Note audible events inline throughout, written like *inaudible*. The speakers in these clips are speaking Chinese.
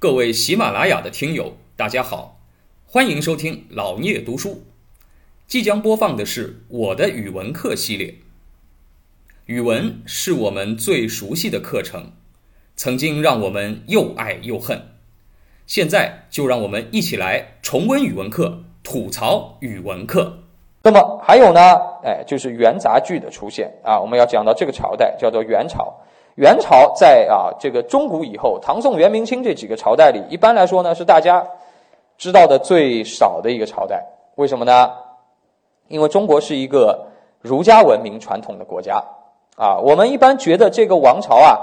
各位喜马拉雅的听友，大家好，欢迎收听老聂读书。即将播放的是我的语文课系列。语文是我们最熟悉的课程，曾经让我们又爱又恨。现在就让我们一起来重温语文课，吐槽语文课。那么还有呢？哎，就是元杂剧的出现啊。我们要讲到这个朝代叫做元朝。元朝在啊这个中古以后，唐宋元明清这几个朝代里，一般来说呢是大家知道的最少的一个朝代。为什么呢？因为中国是一个儒家文明传统的国家啊。我们一般觉得这个王朝啊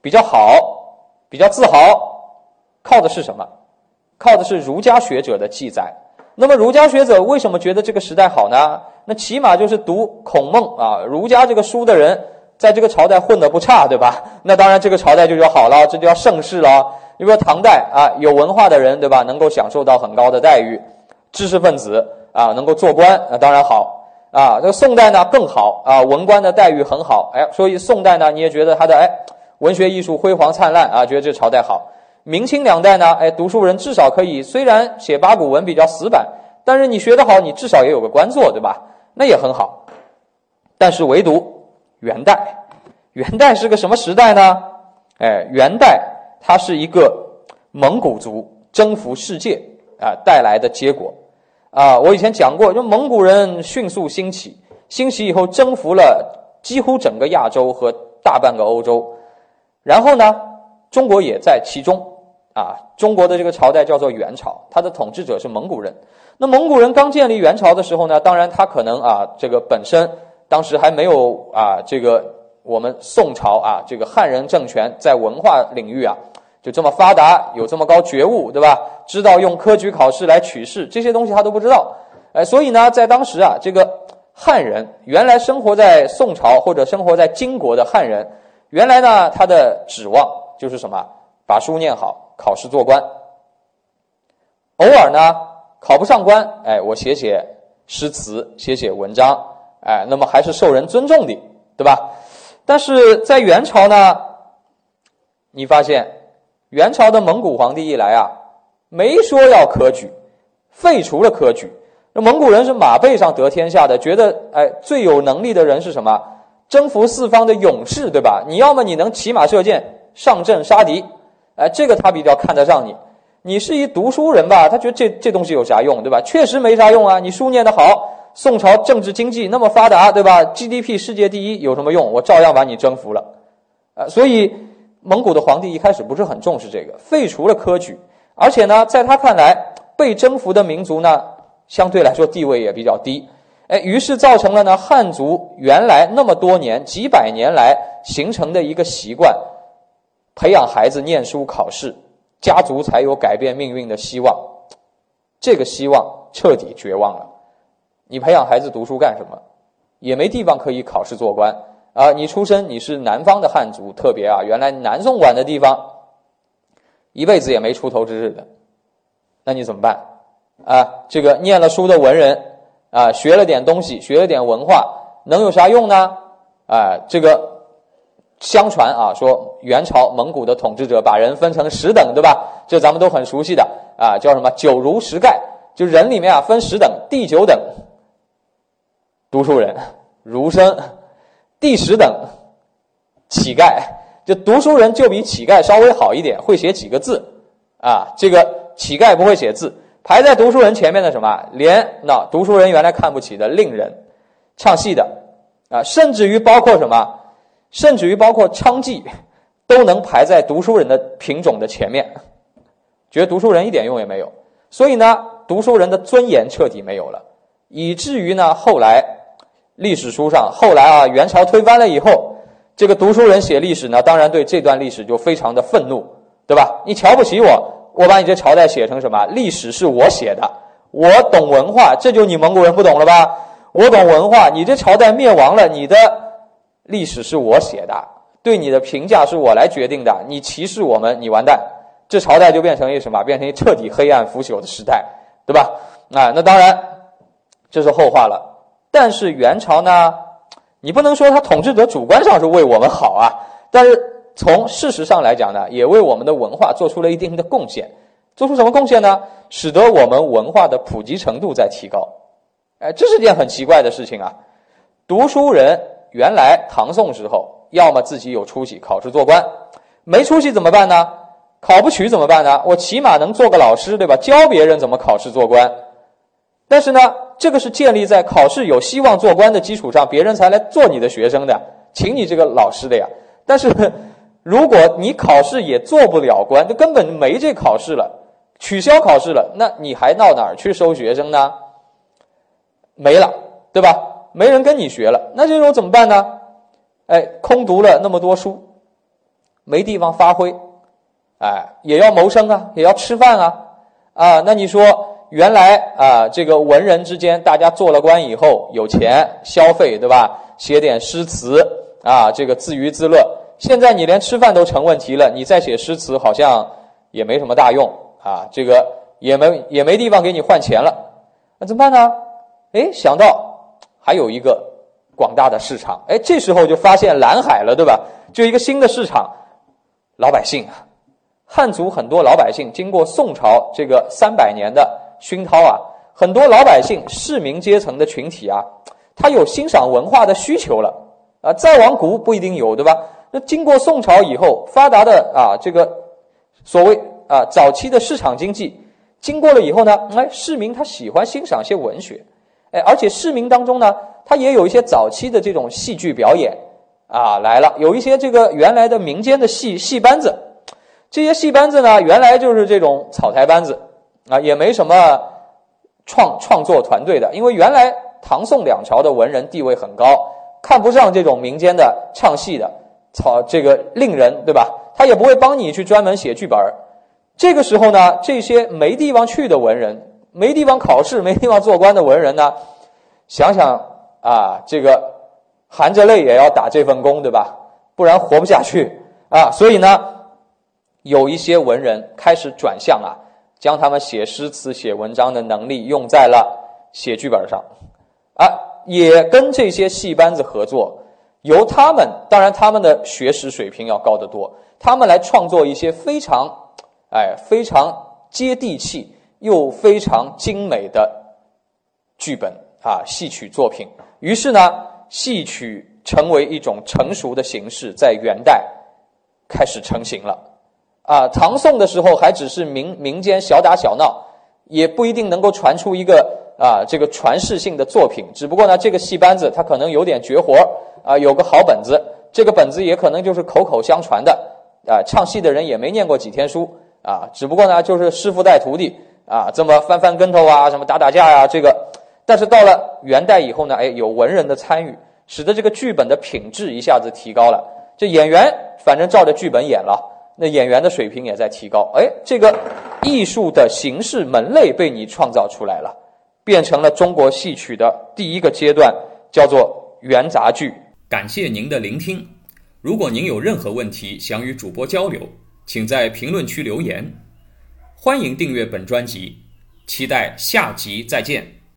比较好，比较自豪，靠的是什么？靠的是儒家学者的记载。那么儒家学者为什么觉得这个时代好呢？那起码就是读孔孟啊儒家这个书的人。在这个朝代混得不差，对吧？那当然，这个朝代就叫好了，这就叫盛世了。你比如唐代啊，有文化的人，对吧？能够享受到很高的待遇，知识分子啊，能够做官，那当然好啊。这个宋代呢更好啊，文官的待遇很好，哎，所以宋代呢，你也觉得他的哎，文学艺术辉煌灿烂啊，觉得这朝代好。明清两代呢，哎，读书人至少可以，虽然写八股文比较死板，但是你学得好，你至少也有个官做，对吧？那也很好。但是唯独。元代，元代是个什么时代呢？哎，元代它是一个蒙古族征服世界啊带来的结果啊。我以前讲过，就蒙古人迅速兴起，兴起以后征服了几乎整个亚洲和大半个欧洲，然后呢，中国也在其中啊。中国的这个朝代叫做元朝，它的统治者是蒙古人。那蒙古人刚建立元朝的时候呢，当然他可能啊这个本身。当时还没有啊，这个我们宋朝啊，这个汉人政权在文化领域啊就这么发达，有这么高觉悟，对吧？知道用科举考试来取士，这些东西他都不知道。哎，所以呢，在当时啊，这个汉人原来生活在宋朝或者生活在金国的汉人，原来呢他的指望就是什么？把书念好，考试做官。偶尔呢考不上官，哎，我写写诗词，写写文章。哎，那么还是受人尊重的，对吧？但是在元朝呢，你发现元朝的蒙古皇帝一来啊，没说要科举，废除了科举。那蒙古人是马背上得天下的，觉得哎，最有能力的人是什么？征服四方的勇士，对吧？你要么你能骑马射箭上阵杀敌，哎，这个他比较看得上你。你是一读书人吧？他觉得这这东西有啥用，对吧？确实没啥用啊，你书念得好。宋朝政治经济那么发达，对吧？GDP 世界第一有什么用？我照样把你征服了，呃，所以蒙古的皇帝一开始不是很重视这个，废除了科举，而且呢，在他看来，被征服的民族呢，相对来说地位也比较低，哎，于是造成了呢，汉族原来那么多年几百年来形成的一个习惯，培养孩子念书考试，家族才有改变命运的希望，这个希望彻底绝望了。你培养孩子读书干什么？也没地方可以考试做官啊！你出身你是南方的汉族，特别啊，原来南宋管的地方，一辈子也没出头之日的，那你怎么办啊？这个念了书的文人啊，学了点东西，学了点文化，能有啥用呢？啊，这个相传啊，说元朝蒙古的统治者把人分成十等，对吧？这咱们都很熟悉的啊，叫什么九如十丐，就人里面啊分十等，第九等。读书人，儒生，第十等，乞丐。就读书人就比乞丐稍微好一点，会写几个字啊。这个乞丐不会写字，排在读书人前面的什么？连那读书人原来看不起的令人，唱戏的啊，甚至于包括什么？甚至于包括娼妓，都能排在读书人的品种的前面，觉得读书人一点用也没有。所以呢，读书人的尊严彻底没有了，以至于呢，后来。历史书上，后来啊，元朝推翻了以后，这个读书人写历史呢，当然对这段历史就非常的愤怒，对吧？你瞧不起我，我把你这朝代写成什么？历史是我写的，我懂文化，这就你蒙古人不懂了吧？我懂文化，你这朝代灭亡了，你的历史是我写的，对你的评价是我来决定的，你歧视我们，你完蛋，这朝代就变成一什么？变成一彻底黑暗腐朽的时代，对吧？啊，那当然，这是后话了。但是元朝呢，你不能说他统治者主观上是为我们好啊，但是从事实上来讲呢，也为我们的文化做出了一定的贡献。做出什么贡献呢？使得我们文化的普及程度在提高。哎，这是件很奇怪的事情啊！读书人原来唐宋时候，要么自己有出息考试做官，没出息怎么办呢？考不取怎么办呢？我起码能做个老师，对吧？教别人怎么考试做官。但是呢，这个是建立在考试有希望做官的基础上，别人才来做你的学生的，请你这个老师的呀。但是，如果你考试也做不了官，就根本没这考试了，取消考试了，那你还到哪儿去收学生呢？没了，对吧？没人跟你学了，那这种怎么办呢？哎，空读了那么多书，没地方发挥，哎，也要谋生啊，也要吃饭啊，啊，那你说原来啊，这个文人之间，大家做了官以后有钱消费，对吧？写点诗词啊，这个自娱自乐。现在你连吃饭都成问题了，你再写诗词好像也没什么大用啊，这个也没 *laughs* 也没地方给你换钱了，那怎么办呢？哎，想到还有一个广大的市场，哎，这时候就发现蓝海了，对吧？就一个新的市场，老百姓啊，汉族很多老百姓经过宋朝这个三百年的熏陶啊，很多老百姓市民阶层的群体啊，他有欣赏文化的需求了啊。再往古不一定有，对吧？那经过宋朝以后发达的啊，这个所谓啊早期的市场经济，经过了以后呢，哎，市民他喜欢欣赏一些文学。哎，而且市民当中呢，他也有一些早期的这种戏剧表演啊来了，有一些这个原来的民间的戏戏班子，这些戏班子呢，原来就是这种草台班子啊，也没什么创创作团队的，因为原来唐宋两朝的文人地位很高，看不上这种民间的唱戏的操这个令人，对吧？他也不会帮你去专门写剧本这个时候呢，这些没地方去的文人。没地方考试、没地方做官的文人呢，想想啊，这个含着泪也要打这份工，对吧？不然活不下去啊。所以呢，有一些文人开始转向啊，将他们写诗词、写文章的能力用在了写剧本上啊，也跟这些戏班子合作，由他们，当然他们的学识水平要高得多，他们来创作一些非常哎非常接地气。又非常精美的剧本啊，戏曲作品。于是呢，戏曲成为一种成熟的形式，在元代开始成型了。啊，唐宋的时候还只是民民间小打小闹，也不一定能够传出一个啊这个传世性的作品。只不过呢，这个戏班子他可能有点绝活啊，有个好本子，这个本子也可能就是口口相传的啊。唱戏的人也没念过几天书啊，只不过呢，就是师傅带徒弟。啊，这么翻翻跟头啊，什么打打架呀，这个，但是到了元代以后呢，哎，有文人的参与，使得这个剧本的品质一下子提高了。这演员反正照着剧本演了，那演员的水平也在提高。哎，这个艺术的形式门类被你创造出来了，变成了中国戏曲的第一个阶段，叫做元杂剧。感谢您的聆听。如果您有任何问题想与主播交流，请在评论区留言。欢迎订阅本专辑，期待下集再见。